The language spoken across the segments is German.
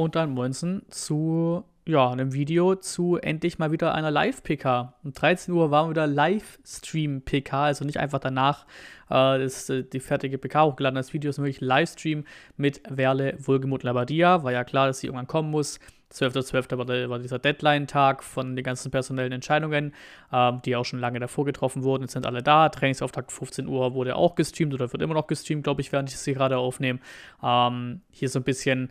und dann Monson zu ja, einem Video zu endlich mal wieder einer Live-PK. Um 13 Uhr waren wir wieder Livestream-PK, also nicht einfach danach äh, das, äh, die fertige PK hochgeladen. Das Video ist wirklich Livestream mit Werle Wohlgemut Labadia. War ja klar, dass sie irgendwann kommen muss. 12.12. .12. War, der, war dieser Deadline-Tag von den ganzen personellen Entscheidungen, ähm, die auch schon lange davor getroffen wurden. Jetzt sind alle da. Trainingsauftakt 15 Uhr wurde auch gestreamt oder wird immer noch gestreamt, glaube ich, während ich sie gerade aufnehme. Ähm, hier so ein bisschen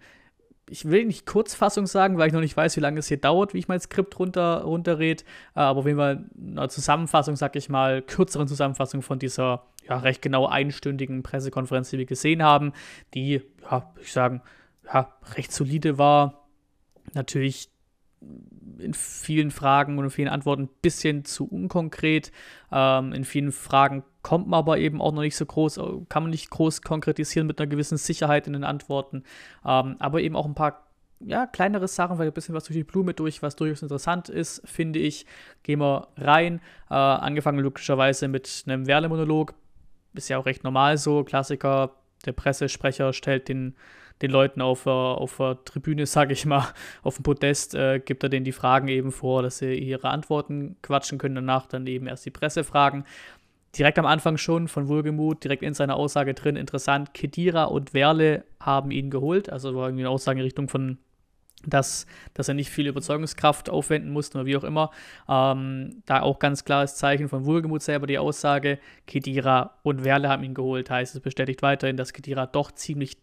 ich will nicht Kurzfassung sagen, weil ich noch nicht weiß, wie lange es hier dauert, wie ich mein Skript runter, runterred. Äh, aber auf jeden Fall eine Zusammenfassung, sag ich mal, kürzeren Zusammenfassung von dieser ja, recht genau einstündigen Pressekonferenz, die wir gesehen haben, die, ja, ich sagen, ja, recht solide war. Natürlich in vielen Fragen und in vielen Antworten ein bisschen zu unkonkret. Ähm, in vielen Fragen kommt man aber eben auch noch nicht so groß, äh, kann man nicht groß konkretisieren mit einer gewissen Sicherheit in den Antworten. Ähm, aber eben auch ein paar ja, kleinere Sachen, weil ein bisschen was durch die Blume durch, was durchaus interessant ist, finde ich. Gehen wir rein. Äh, angefangen logischerweise mit einem Werle-Monolog. Ist ja auch recht normal so. Klassiker, der Pressesprecher stellt den den Leuten auf, auf der Tribüne, sage ich mal, auf dem Podest, äh, gibt er denen die Fragen eben vor, dass sie ihre Antworten quatschen können, danach dann eben erst die Pressefragen. Direkt am Anfang schon von Wohlgemut, direkt in seiner Aussage drin, interessant, Kedira und Werle haben ihn geholt, also war irgendwie eine Aussage in Richtung von dass, dass er nicht viel Überzeugungskraft aufwenden musste oder wie auch immer. Ähm, da auch ganz klares Zeichen von Wohlgemut selber die Aussage, Kedira und Werle haben ihn geholt. Heißt, es bestätigt weiterhin, dass Kedira doch ziemlich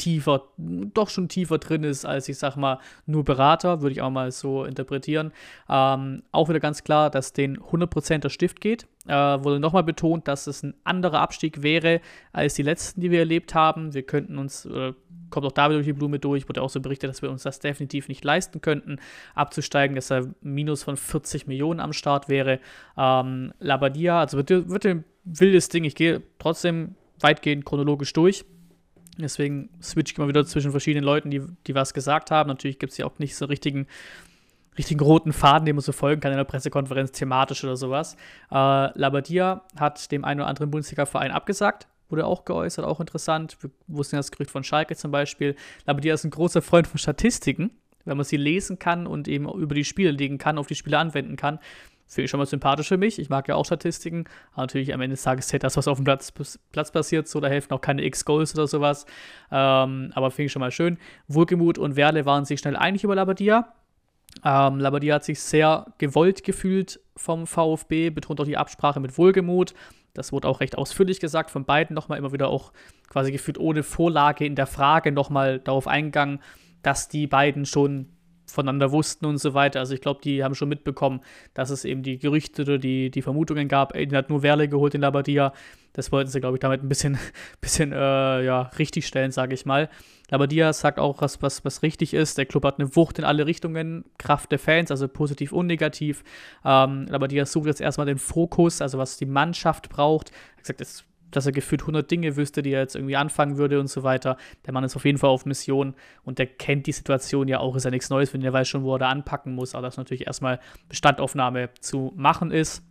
tiefer, doch schon tiefer drin ist als, ich sag mal, nur Berater, würde ich auch mal so interpretieren. Ähm, auch wieder ganz klar, dass den 100% der Stift geht. Äh, wurde nochmal betont, dass es ein anderer Abstieg wäre als die letzten, die wir erlebt haben. Wir könnten uns, äh, kommt auch da wieder durch die Blume durch, wurde auch so berichtet, dass wir uns das definitiv nicht leisten könnten, abzusteigen, dass er Minus von 40 Millionen am Start wäre. Ähm, Labadia, also wird, wird ein wildes Ding. Ich gehe trotzdem weitgehend chronologisch durch. Deswegen switche ich immer wieder zwischen verschiedenen Leuten, die, die was gesagt haben. Natürlich gibt es ja auch nicht so richtigen, richtigen roten Faden, den man so folgen kann in der Pressekonferenz, thematisch oder sowas. Äh, Labadia hat dem einen oder anderen Bundesliga-Verein abgesagt. Wurde auch geäußert, auch interessant. Wir wussten ja das Gerücht von Schalke zum Beispiel. Labadia ist ein großer Freund von Statistiken wenn man sie lesen kann und eben über die Spiele legen kann, auf die Spiele anwenden kann, finde ich schon mal sympathisch für mich. Ich mag ja auch Statistiken. Aber natürlich am Ende des Tages zählt das, was auf dem Platz, Platz passiert. So, da helfen auch keine X-Goals oder sowas. Ähm, aber finde ich schon mal schön. Wohlgemut und Werle waren sich schnell einig über Labadia. Ähm, Labadia hat sich sehr gewollt gefühlt vom VfB, betont auch die Absprache mit Wohlgemut. Das wurde auch recht ausführlich gesagt von beiden nochmal immer wieder auch quasi gefühlt ohne Vorlage in der Frage nochmal darauf eingegangen, dass die beiden schon voneinander wussten und so weiter. Also ich glaube, die haben schon mitbekommen, dass es eben die Gerüchte oder die, die Vermutungen gab, Aiden hat nur Werle geholt in Labadia. Das wollten sie, glaube ich, damit ein bisschen, bisschen äh, ja, richtig stellen, sage ich mal. Labadia sagt auch, was, was, was richtig ist. Der Club hat eine Wucht in alle Richtungen, Kraft der Fans, also positiv und negativ. Ähm, Labadia sucht jetzt erstmal den Fokus, also was die Mannschaft braucht. Er hat gesagt, es dass er gefühlt 100 Dinge wüsste, die er jetzt irgendwie anfangen würde und so weiter. Der Mann ist auf jeden Fall auf Mission und der kennt die Situation ja auch, ist ja nichts Neues, wenn er weiß schon, wo er da anpacken muss, aber dass natürlich erstmal Bestandaufnahme zu machen ist.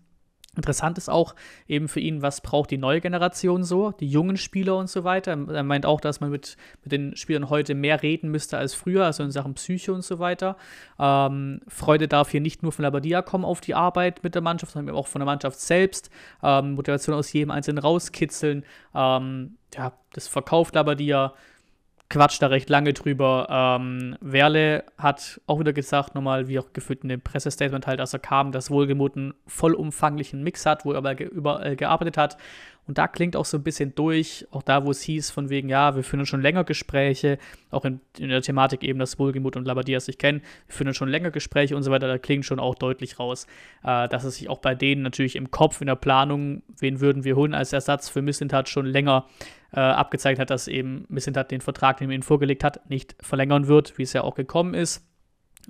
Interessant ist auch eben für ihn, was braucht die neue Generation so, die jungen Spieler und so weiter. Er meint auch, dass man mit, mit den Spielern heute mehr reden müsste als früher, also in Sachen Psyche und so weiter. Ähm, Freude darf hier nicht nur von Labadia kommen auf die Arbeit mit der Mannschaft, sondern auch von der Mannschaft selbst. Ähm, Motivation aus jedem Einzelnen rauskitzeln. Ähm, ja, das verkauft Labadia quatscht da recht lange drüber. Ähm, Werle hat auch wieder gesagt, nochmal, wie auch gefühlt in dem Pressestatement halt, dass er kam, dass Wohlgemut einen vollumfanglichen Mix hat, wo er aber überall gearbeitet hat. Und da klingt auch so ein bisschen durch, auch da, wo es hieß, von wegen, ja, wir führen schon länger Gespräche, auch in, in der Thematik eben, dass Wohlgemut und Labadia sich kennen, wir führen schon länger Gespräche und so weiter, da klingt schon auch deutlich raus, äh, dass es sich auch bei denen natürlich im Kopf, in der Planung, wen würden wir holen als Ersatz für Missentat schon länger äh, abgezeigt hat, dass eben Missentat den Vertrag, den er ihnen vorgelegt hat, nicht verlängern wird, wie es ja auch gekommen ist.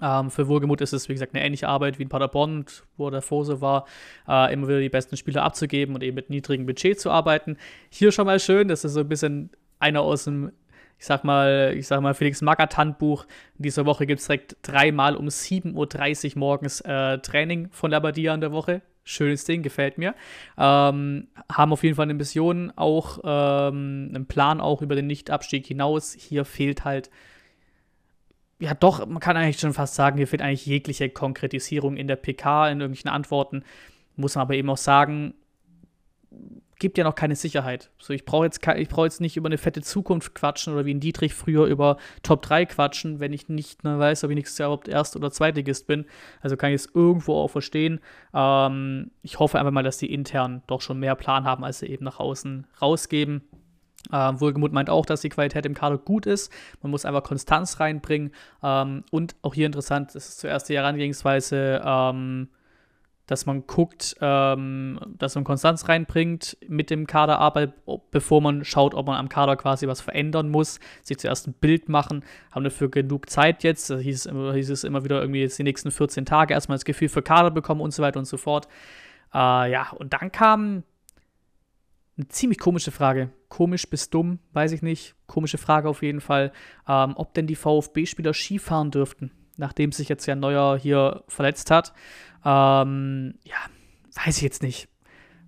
Ähm, für Wohlgemut ist es, wie gesagt, eine ähnliche Arbeit wie in Paderborn, wo der Fose war, äh, immer wieder die besten Spieler abzugeben und eben mit niedrigem Budget zu arbeiten. Hier schon mal schön, das ist so ein bisschen einer aus dem, ich sag mal, ich sag mal, Felix Magath Handbuch. In dieser Woche gibt es direkt dreimal um 7.30 Uhr morgens äh, Training von Labadia in der Woche. Schönes Ding, gefällt mir. Ähm, haben auf jeden Fall eine Mission, auch ähm, einen Plan auch über den Nichtabstieg hinaus. Hier fehlt halt ja doch, man kann eigentlich schon fast sagen, hier fehlt eigentlich jegliche Konkretisierung in der PK, in irgendwelchen Antworten. Muss man aber eben auch sagen, gibt ja noch keine Sicherheit. So, ich brauche jetzt, ich brauch jetzt nicht über eine fette Zukunft quatschen oder wie ein Dietrich früher über Top 3 quatschen, wenn ich nicht mehr weiß, ob ich nächstes Jahr überhaupt Erst- oder Zweitligist bin. Also kann ich es irgendwo auch verstehen. Ähm, ich hoffe einfach mal, dass die intern doch schon mehr Plan haben, als sie eben nach außen rausgeben. Ähm, Wohlgemut meint auch, dass die Qualität im Kader gut ist. Man muss einfach Konstanz reinbringen. Ähm, und auch hier interessant, das ist zuerst die Herangehensweise, ähm, dass man guckt, ähm, dass man Konstanz reinbringt mit dem Kaderarbeit, bevor man schaut, ob man am Kader quasi was verändern muss, sich zuerst ein Bild machen, haben dafür genug Zeit jetzt, da hieß, hieß es immer wieder irgendwie jetzt die nächsten 14 Tage erstmal das Gefühl für Kader bekommen und so weiter und so fort. Äh, ja, und dann kam eine ziemlich komische Frage. Komisch bis dumm, weiß ich nicht. Komische Frage auf jeden Fall, ähm, ob denn die VfB-Spieler Skifahren dürften, nachdem sich jetzt ja Neuer hier verletzt hat. Ähm, ja, weiß ich jetzt nicht,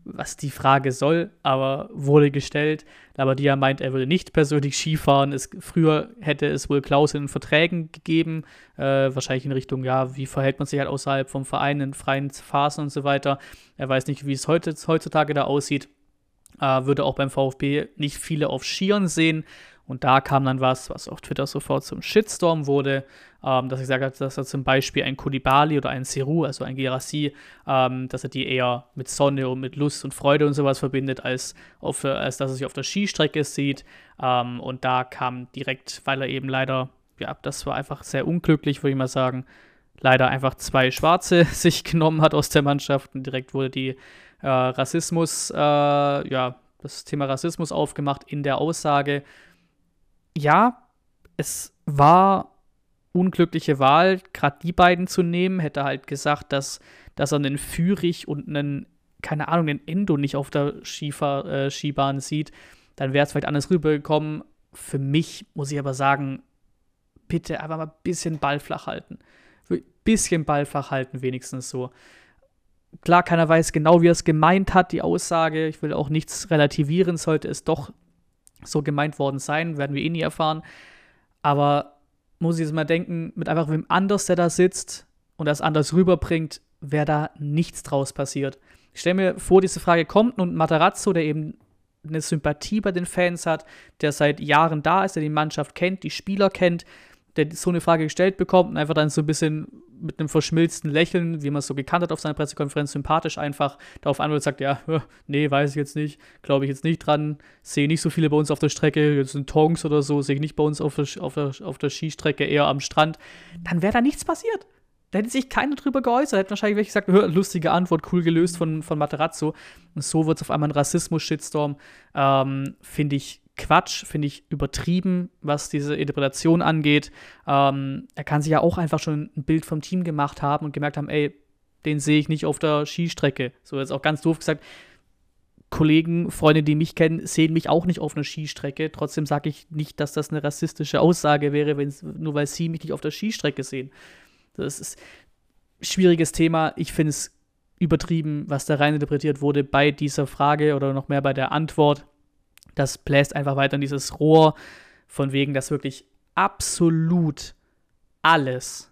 was die Frage soll, aber wurde gestellt. Labadia meint, er würde nicht persönlich Skifahren. Es, früher hätte es wohl Klauseln in Verträgen gegeben, äh, wahrscheinlich in Richtung, ja, wie verhält man sich halt außerhalb vom Verein in freien Phasen und so weiter. Er weiß nicht, wie es heutzutage da aussieht. Äh, würde auch beim VfB nicht viele auf Skiern sehen. Und da kam dann was, was auf Twitter sofort zum Shitstorm wurde, ähm, dass ich sage, dass er zum Beispiel ein Kulibali oder ein Seru, also ein Girassi, ähm, dass er die eher mit Sonne und mit Lust und Freude und sowas verbindet, als, auf, als dass er sich auf der Skistrecke sieht. Ähm, und da kam direkt, weil er eben leider, ja, das war einfach sehr unglücklich, würde ich mal sagen, leider einfach zwei Schwarze sich genommen hat aus der Mannschaft und direkt wurde die äh, Rassismus, äh, ja, das Thema Rassismus aufgemacht in der Aussage ja, es war unglückliche Wahl, gerade die beiden zu nehmen. Hätte halt gesagt, dass, dass er einen Führig und einen, keine Ahnung, einen Endo nicht auf der Skifahr, äh, Skibahn sieht. Dann wäre es vielleicht anders rübergekommen. Für mich muss ich aber sagen, bitte einfach mal ein bisschen Ball flach halten. Ein bisschen Ball flach halten, wenigstens so. Klar, keiner weiß genau, wie er es gemeint hat, die Aussage. Ich will auch nichts relativieren, sollte es doch so gemeint worden sein, werden wir eh nie erfahren. Aber muss ich jetzt mal denken, mit einfach wem anders, der da sitzt und das anders rüberbringt, wäre da nichts draus passiert. Ich stelle mir vor, diese Frage kommt und Matarazzo, der eben eine Sympathie bei den Fans hat, der seit Jahren da ist, der die Mannschaft kennt, die Spieler kennt, der so eine Frage gestellt bekommt und einfach dann so ein bisschen mit einem verschmilzten Lächeln, wie man es so gekannt hat auf seiner Pressekonferenz, sympathisch einfach darauf antwortet, sagt, ja, nee, weiß ich jetzt nicht, glaube ich jetzt nicht dran, sehe nicht so viele bei uns auf der Strecke, jetzt sind Tongs oder so, sehe ich nicht bei uns auf der, auf der, auf der Skistrecke, eher am Strand, dann wäre da nichts passiert. Da hätte sich keiner drüber geäußert, hätte wahrscheinlich welche gesagt, lustige Antwort, cool gelöst von, von Materazzo. Und so wird es auf einmal ein Rassismus-Shitstorm. Ähm, Finde ich Quatsch, finde ich übertrieben, was diese Interpretation angeht. Ähm, er kann sich ja auch einfach schon ein Bild vom Team gemacht haben und gemerkt haben, ey, den sehe ich nicht auf der Skistrecke. So jetzt auch ganz doof gesagt, Kollegen, Freunde, die mich kennen, sehen mich auch nicht auf einer Skistrecke. Trotzdem sage ich nicht, dass das eine rassistische Aussage wäre, nur weil sie mich nicht auf der Skistrecke sehen. Das ist ein schwieriges Thema. Ich finde es übertrieben, was da rein interpretiert wurde bei dieser Frage oder noch mehr bei der Antwort. Das bläst einfach weiter in dieses Rohr, von wegen, dass wirklich absolut alles,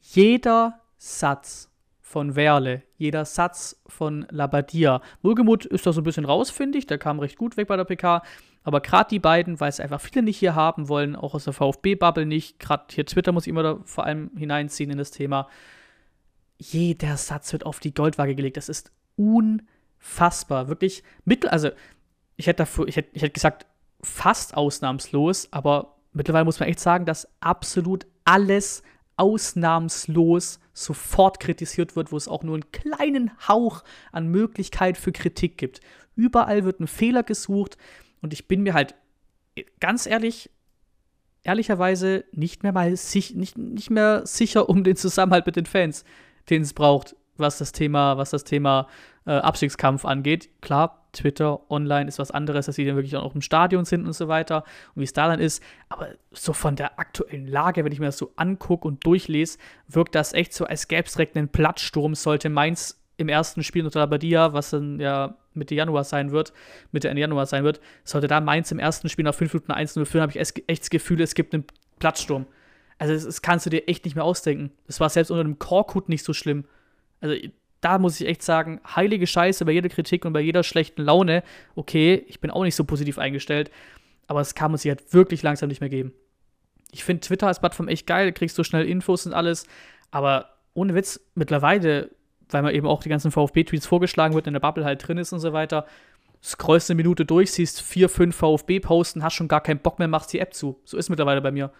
jeder Satz von Werle, jeder Satz von Labadia. Wohlgemut ist da so ein bisschen raus, finde ich. Der kam recht gut weg bei der PK. Aber gerade die beiden, weil es einfach viele nicht hier haben wollen, auch aus der VfB-Bubble nicht. Gerade hier Twitter muss ich immer da vor allem hineinziehen in das Thema. Jeder Satz wird auf die Goldwaage gelegt. Das ist unfassbar. Wirklich mittel, also ich hätte dafür, ich hätte, ich hätte gesagt, fast ausnahmslos, aber mittlerweile muss man echt sagen, dass absolut alles ausnahmslos sofort kritisiert wird, wo es auch nur einen kleinen Hauch an Möglichkeit für Kritik gibt. Überall wird ein Fehler gesucht und ich bin mir halt ganz ehrlich, ehrlicherweise nicht mehr mal sich, nicht, nicht mehr sicher um den Zusammenhalt mit den Fans, den es braucht, was das Thema, was das Thema äh, Abstiegskampf angeht. Klar, Twitter online ist was anderes, dass sie dann wirklich auch im Stadion sind und so weiter und wie es da dann ist. Aber so von der aktuellen Lage, wenn ich mir das so angucke und durchlese, wirkt das echt so, als gäbe es direkt einen Plattsturm, sollte Mainz im ersten Spiel unter Labadia, was dann ja Mitte Januar sein wird, Mitte Ende Januar sein wird, sollte da Mainz im ersten Spiel nach 5 Minuten 1-0 führen, habe ich echt das Gefühl, es gibt einen Plattsturm. Also, das, das kannst du dir echt nicht mehr ausdenken. Das war selbst unter dem Korkut nicht so schlimm. Also, da muss ich echt sagen, heilige Scheiße bei jeder Kritik und bei jeder schlechten Laune. Okay, ich bin auch nicht so positiv eingestellt, aber es kann man sich halt wirklich langsam nicht mehr geben. Ich finde Twitter als Plattform echt geil, kriegst du schnell Infos und alles, aber ohne Witz, mittlerweile, weil man eben auch die ganzen VfB-Tweets vorgeschlagen wird, in der Bubble halt drin ist und so weiter, scrollst eine Minute durch, siehst vier, fünf VfB-Posten, hast schon gar keinen Bock mehr, machst die App zu. So ist mittlerweile bei mir.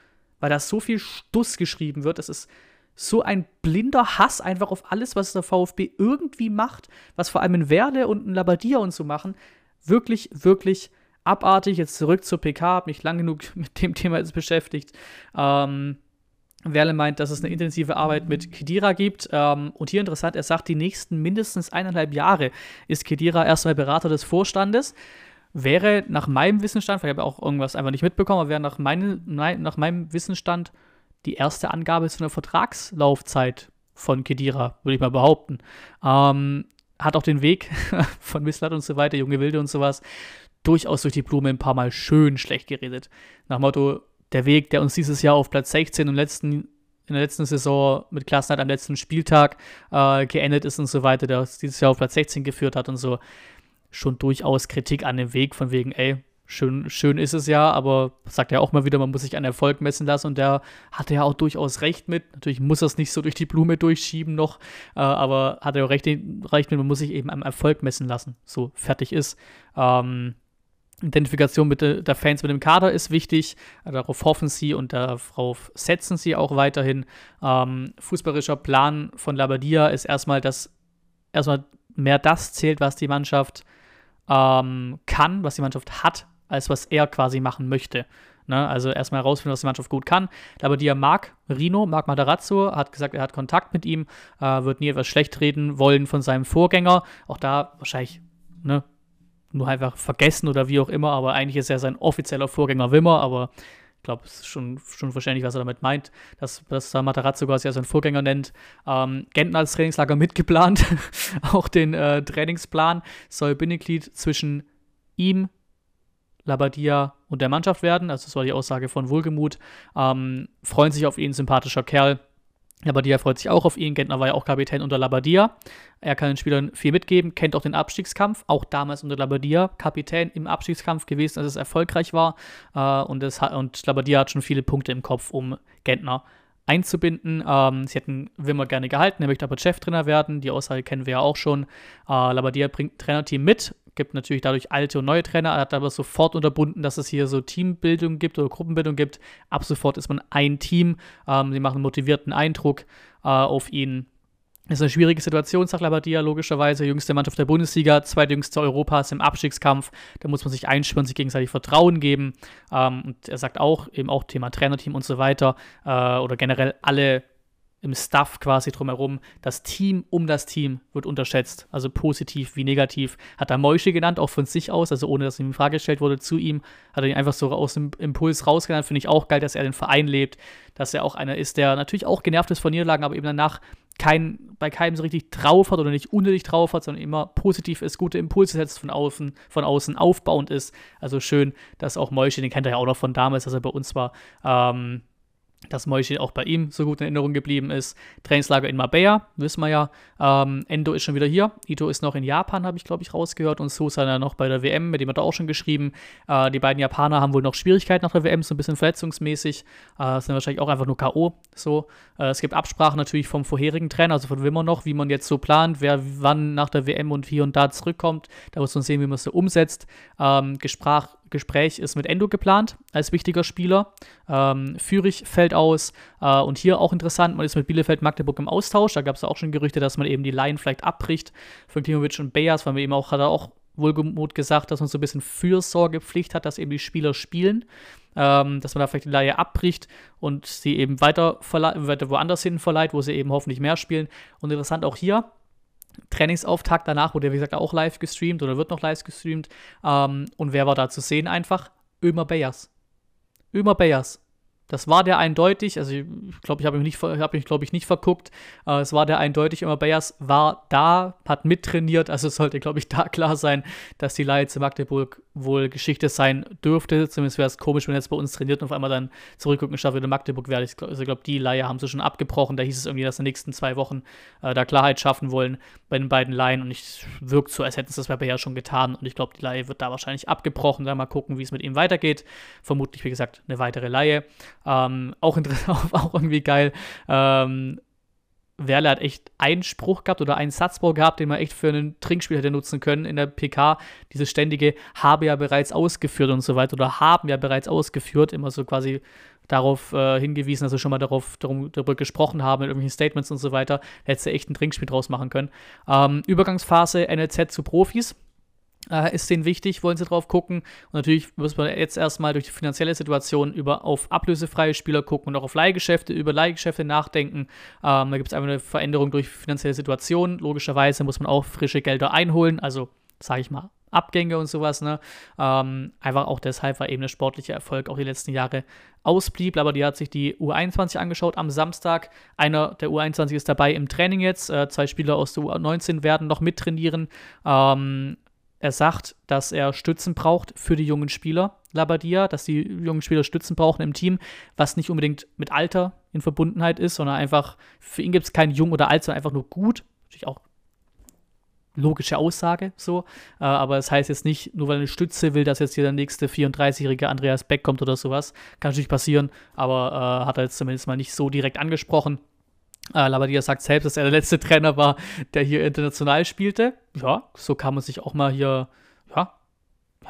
Weil da so viel Stuss geschrieben wird, das ist so ein blinder Hass einfach auf alles, was der VfB irgendwie macht, was vor allem in Werle und in Labadia und so machen. Wirklich, wirklich abartig. Jetzt zurück zur PK, habe mich lang genug mit dem Thema jetzt beschäftigt. Ähm, Werle meint, dass es eine intensive Arbeit mit Kedira gibt. Ähm, und hier interessant, er sagt, die nächsten mindestens eineinhalb Jahre ist Kedira erstmal Berater des Vorstandes. Wäre nach meinem Wissensstand, weil ich habe auch irgendwas einfach nicht mitbekommen, aber wäre nach, meine, nach meinem Wissensstand die erste Angabe zu einer Vertragslaufzeit von Kedira, würde ich mal behaupten. Ähm, hat auch den Weg von Misslat und so weiter, Junge Wilde und sowas, durchaus durch die Blume ein paar Mal schön schlecht geredet. Nach Motto, der Weg, der uns dieses Jahr auf Platz 16 und letzten, in der letzten Saison mit Klassenheit am letzten Spieltag äh, geendet ist und so weiter, der uns dieses Jahr auf Platz 16 geführt hat und so, schon durchaus Kritik an dem Weg, von wegen, ey, schön, schön ist es ja, aber sagt ja auch mal wieder, man muss sich an Erfolg messen lassen und der hatte ja auch durchaus recht mit. Natürlich muss er es nicht so durch die Blume durchschieben noch, äh, aber hat er auch recht, recht mit, man muss sich eben am Erfolg messen lassen. So fertig ist. Ähm, Identifikation mit der Fans mit dem Kader ist wichtig. Darauf hoffen sie und darauf setzen sie auch weiterhin. Ähm, fußballerischer Plan von Labadia ist erstmal, dass erstmal mehr das zählt, was die Mannschaft ähm, kann, was die Mannschaft hat, als was er quasi machen möchte. Ne? Also erstmal herausfinden, was die Mannschaft gut kann. Labadia mag Rino, mag Matarazzo, hat gesagt, er hat Kontakt mit ihm, äh, wird nie etwas schlecht reden wollen von seinem Vorgänger. Auch da wahrscheinlich ne, nur einfach vergessen oder wie auch immer, aber eigentlich ist er sein offizieller Vorgänger Wimmer, aber ich glaube, es ist schon, schon verständlich, was er damit meint, dass, dass Matarazzo quasi als seinen Vorgänger nennt. Ähm, Genten als Trainingslager mitgeplant, auch den äh, Trainingsplan soll Bindeglied zwischen ihm, Labadia und der Mannschaft werden. Also das war die Aussage von Wohlgemut. Ähm, freuen sich auf ihn, sympathischer Kerl. Labadia freut sich auch auf ihn. Gentner war ja auch Kapitän unter Labadia. Er kann den Spielern viel mitgeben, kennt auch den Abstiegskampf, auch damals unter Labadia Kapitän im Abstiegskampf gewesen, als es erfolgreich war. Äh, und, das, und Labadia hat schon viele Punkte im Kopf, um Gentner einzubinden. Ähm, sie hätten Wimmer gerne gehalten, er möchte aber Cheftrainer werden. Die Aussage kennen wir ja auch schon. Äh, Labadia bringt Trainerteam mit, gibt natürlich dadurch alte und neue Trainer, er hat aber sofort unterbunden, dass es hier so Teambildung gibt oder Gruppenbildung gibt. Ab sofort ist man ein Team. Ähm, sie machen einen motivierten Eindruck äh, auf ihn. Ist eine schwierige Situation, sagt Labadia logischerweise. Jüngste Mannschaft der Bundesliga, zweitjüngste Europas im Abstiegskampf. Da muss man sich einschwören, sich gegenseitig Vertrauen geben. Ähm, und er sagt auch, eben auch Thema Trainerteam und so weiter, äh, oder generell alle im Stuff quasi drumherum. Das Team um das Team wird unterschätzt, also positiv wie negativ. Hat er Mäusche genannt, auch von sich aus, also ohne dass ihm in Frage gestellt wurde zu ihm, hat er ihn einfach so aus dem Impuls rausgenannt. Finde ich auch geil, dass er den Verein lebt, dass er auch einer ist, der natürlich auch genervt ist von Niederlagen, aber eben danach kein, bei keinem so richtig drauf hat oder nicht unnötig drauf hat, sondern immer positiv ist, gute Impulse setzt von außen, von außen aufbauend ist. Also schön, dass auch Mäusche, den kennt er ja auch noch von damals, als er bei uns war, ähm, dass Moishi auch bei ihm so gut in Erinnerung geblieben ist. Trainingslager in Marbella, wissen wir ja. Ähm, Endo ist schon wieder hier. Ito ist noch in Japan, habe ich, glaube ich, rausgehört. Und Sosa dann noch bei der WM, mit dem hat er auch schon geschrieben. Äh, die beiden Japaner haben wohl noch Schwierigkeiten nach der WM, so ein bisschen verletzungsmäßig. Äh, sind wahrscheinlich auch einfach nur K.O. So. Äh, es gibt Absprachen natürlich vom vorherigen Trainer, also von Wimmer noch, wie man jetzt so plant, wer wann nach der WM und hier und da zurückkommt. Da muss man sehen, wie man es so umsetzt. Ähm, Gespräch, Gespräch ist mit Endo geplant als wichtiger Spieler. Ähm, Fürich fällt aus. Äh, und hier auch interessant, man ist mit Bielefeld Magdeburg im Austausch. Da gab es auch schon Gerüchte, dass man eben die Laien vielleicht abbricht von Klimovic und Beas, weil man eben auch, hat er auch wohlgemut gesagt, dass man so ein bisschen Fürsorgepflicht hat, dass eben die Spieler spielen. Ähm, dass man da vielleicht die Laie abbricht und sie eben weiter, weiter woanders hin verleiht, wo sie eben hoffentlich mehr spielen. Und interessant auch hier, Trainingsauftakt danach wurde, wie gesagt, auch live gestreamt oder wird noch live gestreamt. Ähm, und wer war da zu sehen einfach? Ömer Bayers. Ömer Bayers. Das war der eindeutig, also ich glaube, ich habe mich, hab glaube ich, nicht verguckt. Äh, es war der eindeutig, immer Bayers war da, hat mittrainiert, also es sollte, glaube ich, da klar sein, dass die Leihe zu Magdeburg wohl Geschichte sein dürfte. Zumindest wäre es komisch, wenn jetzt bei uns trainiert und auf einmal dann zurückgucken schafft, wieder Magdeburg wäre. Also ich glaube, die Leihe haben sie schon abgebrochen. Da hieß es irgendwie, dass in den nächsten zwei Wochen äh, da Klarheit schaffen wollen bei den beiden Leihen und ich wirkt so, als hätten sie das bei Bayer schon getan und ich glaube, die Leihe wird da wahrscheinlich abgebrochen. Dann mal gucken, wie es mit ihm weitergeht. Vermutlich, wie gesagt, eine weitere Leihe. Ähm, auch, auch irgendwie geil. Ähm, Werle hat echt einen Spruch gehabt oder einen Satzbau gehabt, den man echt für einen Trinkspiel hätte nutzen können in der PK. Dieses ständige habe ja bereits ausgeführt und so weiter oder haben ja bereits ausgeführt, immer so quasi darauf äh, hingewiesen, dass wir schon mal darauf, darum, darüber gesprochen haben, mit irgendwelchen Statements und so weiter. Hättest du echt ein Trinkspiel draus machen können. Ähm, Übergangsphase NLZ zu Profis äh, ist denen wichtig, wollen sie drauf gucken. Und natürlich muss man jetzt erstmal durch die finanzielle Situation über auf ablösefreie Spieler gucken und auch auf Leihgeschäfte, über Leihgeschäfte nachdenken. Ähm, da gibt es einfach eine Veränderung durch finanzielle Situation. Logischerweise muss man auch frische Gelder einholen, also sage ich mal Abgänge und sowas. Ne? Ähm, einfach auch deshalb, weil eben der sportliche Erfolg auch die letzten Jahre ausblieb. Aber die hat sich die U21 angeschaut am Samstag. Einer der U21 ist dabei im Training jetzt. Äh, zwei Spieler aus der U19 werden noch mittrainieren. Ähm, er sagt, dass er Stützen braucht für die jungen Spieler, Labadia, dass die jungen Spieler Stützen brauchen im Team, was nicht unbedingt mit Alter in Verbundenheit ist, sondern einfach, für ihn gibt es kein Jung oder Alt, sondern einfach nur gut. Natürlich auch logische Aussage so, äh, aber es das heißt jetzt nicht, nur weil eine Stütze will, dass jetzt hier der nächste 34-jährige Andreas Beck kommt oder sowas. Kann natürlich passieren, aber äh, hat er jetzt zumindest mal nicht so direkt angesprochen. Äh, Labadia sagt selbst, dass er der letzte Trainer war, der hier international spielte. Ja, so kann man sich auch mal hier, ja,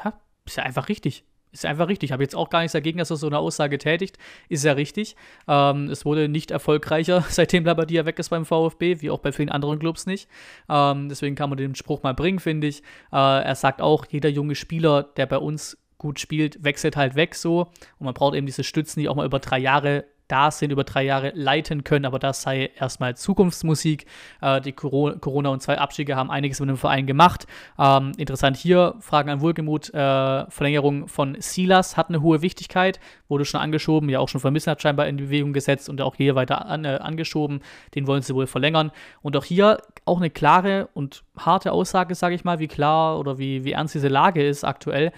ja, ist ja einfach richtig. Ist ja einfach richtig. Ich habe jetzt auch gar nichts dagegen, dass er so eine Aussage tätigt. Ist ja richtig. Ähm, es wurde nicht erfolgreicher, seitdem Labadia weg ist beim VfB, wie auch bei vielen anderen Clubs nicht. Ähm, deswegen kann man den Spruch mal bringen, finde ich. Äh, er sagt auch, jeder junge Spieler, der bei uns gut spielt, wechselt halt weg so. Und man braucht eben diese Stützen, die auch mal über drei Jahre da sind, über drei Jahre leiten können, aber das sei erstmal Zukunftsmusik. Äh, die Corona und zwei Abstiege haben einiges mit dem Verein gemacht. Ähm, interessant hier, Fragen an Wohlgemut, äh, Verlängerung von Silas hat eine hohe Wichtigkeit, wurde schon angeschoben, ja auch schon vermissen hat scheinbar in Bewegung gesetzt und auch hier weiter an, äh, angeschoben, den wollen sie wohl verlängern. Und auch hier auch eine klare und harte Aussage, sage ich mal, wie klar oder wie, wie ernst diese Lage ist aktuell.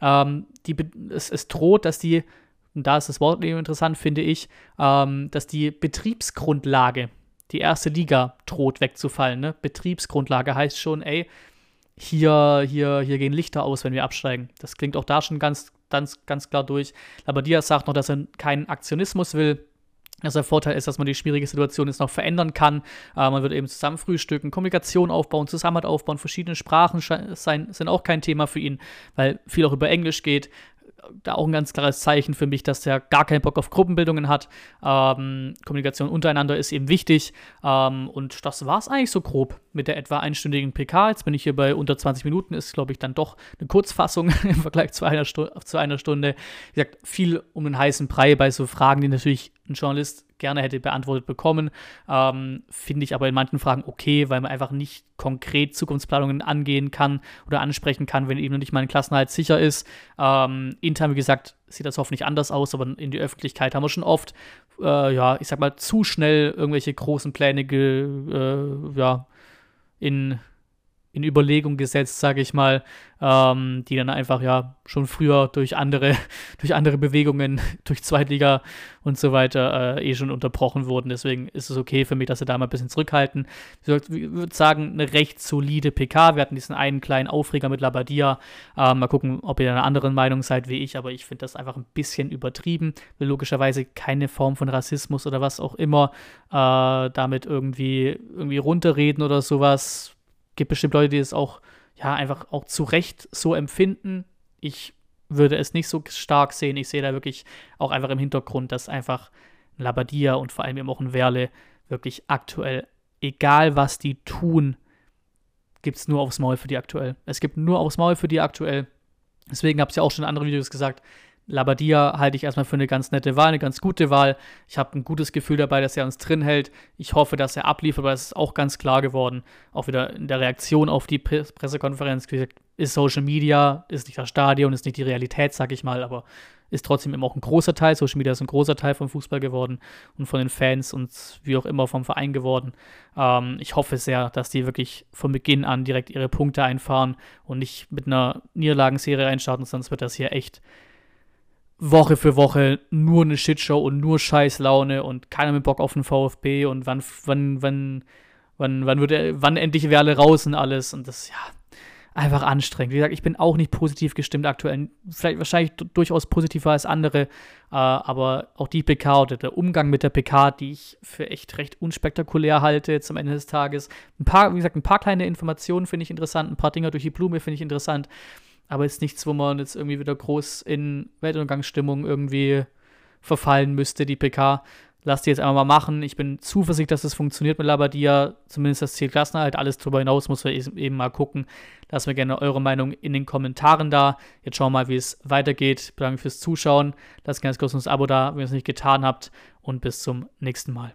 Ähm, die, es, es droht, dass die und da ist das Wort eben interessant, finde ich, ähm, dass die Betriebsgrundlage, die erste Liga droht wegzufallen. Ne? Betriebsgrundlage heißt schon, ey, hier, hier, hier gehen Lichter aus, wenn wir absteigen. Das klingt auch da schon ganz, ganz, ganz klar durch. Labadia sagt noch, dass er keinen Aktionismus will. Dass der Vorteil ist, dass man die schwierige Situation jetzt noch verändern kann. Äh, man wird eben zusammen frühstücken, Kommunikation aufbauen, Zusammenhalt aufbauen, verschiedene Sprachen sein, sind auch kein Thema für ihn, weil viel auch über Englisch geht da auch ein ganz klares Zeichen für mich, dass der gar keinen Bock auf Gruppenbildungen hat. Ähm, Kommunikation untereinander ist eben wichtig. Ähm, und das war es eigentlich so grob mit der etwa einstündigen PK. Jetzt bin ich hier bei unter 20 Minuten, ist, glaube ich, dann doch eine Kurzfassung im Vergleich zu einer, Stu zu einer Stunde. Wie gesagt, viel um den heißen Brei bei so Fragen, die natürlich ein Journalist gerne hätte beantwortet bekommen. Ähm, Finde ich aber in manchen Fragen okay, weil man einfach nicht konkret Zukunftsplanungen angehen kann oder ansprechen kann, wenn eben noch nicht mal ein Klassenhalt sicher ist. Ähm, intern, wie gesagt, sieht das hoffentlich anders aus, aber in die Öffentlichkeit haben wir schon oft, äh, ja, ich sag mal, zu schnell irgendwelche großen Pläne ge, äh, ja, in in Überlegung gesetzt, sage ich mal, ähm, die dann einfach ja schon früher durch andere, durch andere Bewegungen, durch Zweitliga und so weiter äh, eh schon unterbrochen wurden. Deswegen ist es okay für mich, dass sie da mal ein bisschen zurückhalten. Ich würde sagen, eine recht solide PK. Wir hatten diesen einen kleinen Aufreger mit Labadia. Ähm, mal gucken, ob ihr einer anderen Meinung seid wie ich, aber ich finde das einfach ein bisschen übertrieben. Will logischerweise keine Form von Rassismus oder was auch immer äh, damit irgendwie, irgendwie runterreden oder sowas gibt bestimmt Leute, die es auch, ja, einfach auch zu Recht so empfinden. Ich würde es nicht so stark sehen. Ich sehe da wirklich auch einfach im Hintergrund, dass einfach ein Labadia und vor allem eben auch ein Werle wirklich aktuell, egal was die tun, gibt es nur aufs Maul für die aktuell. Es gibt nur aufs Maul für die aktuell. Deswegen habe ich ja auch schon in anderen Videos gesagt, Labadia halte ich erstmal für eine ganz nette Wahl, eine ganz gute Wahl. Ich habe ein gutes Gefühl dabei, dass er uns drin hält. Ich hoffe, dass er abliefert, aber es ist auch ganz klar geworden, auch wieder in der Reaktion auf die Pressekonferenz, ist Social Media, ist nicht das Stadion, ist nicht die Realität, sag ich mal, aber ist trotzdem immer auch ein großer Teil. Social Media ist ein großer Teil vom Fußball geworden und von den Fans und wie auch immer vom Verein geworden. Ähm, ich hoffe sehr, dass die wirklich von Beginn an direkt ihre Punkte einfahren und nicht mit einer Niederlagenserie reinstarten, sonst wird das hier echt Woche für Woche nur eine Shitshow und nur Scheißlaune und keiner mit Bock auf den VfB und wann, wann, wann, wann, wann wird er, wann endlich wäre alle raus und alles und das, ja, einfach anstrengend. Wie gesagt, ich bin auch nicht positiv gestimmt aktuell. Vielleicht wahrscheinlich durchaus positiver als andere, äh, aber auch die PK oder der Umgang mit der PK, die ich für echt recht unspektakulär halte zum Ende des Tages. Ein paar, wie gesagt, ein paar kleine Informationen finde ich interessant, ein paar Dinger durch die Blume finde ich interessant, aber ist nichts, wo man jetzt irgendwie wieder groß in Weltuntergangsstimmung irgendwie verfallen müsste, die PK lass die jetzt einfach mal machen. Ich bin zuversichtlich, dass es funktioniert mit Labadia. Zumindest das Ziel Klassenerhalt. Alles darüber hinaus muss man eben mal gucken. Lasst mir gerne eure Meinung in den Kommentaren da. Jetzt schauen wir mal, wie es weitergeht. Danke fürs Zuschauen. Lasst gerne ein kostenloses Abo da, wenn ihr es nicht getan habt. Und bis zum nächsten Mal.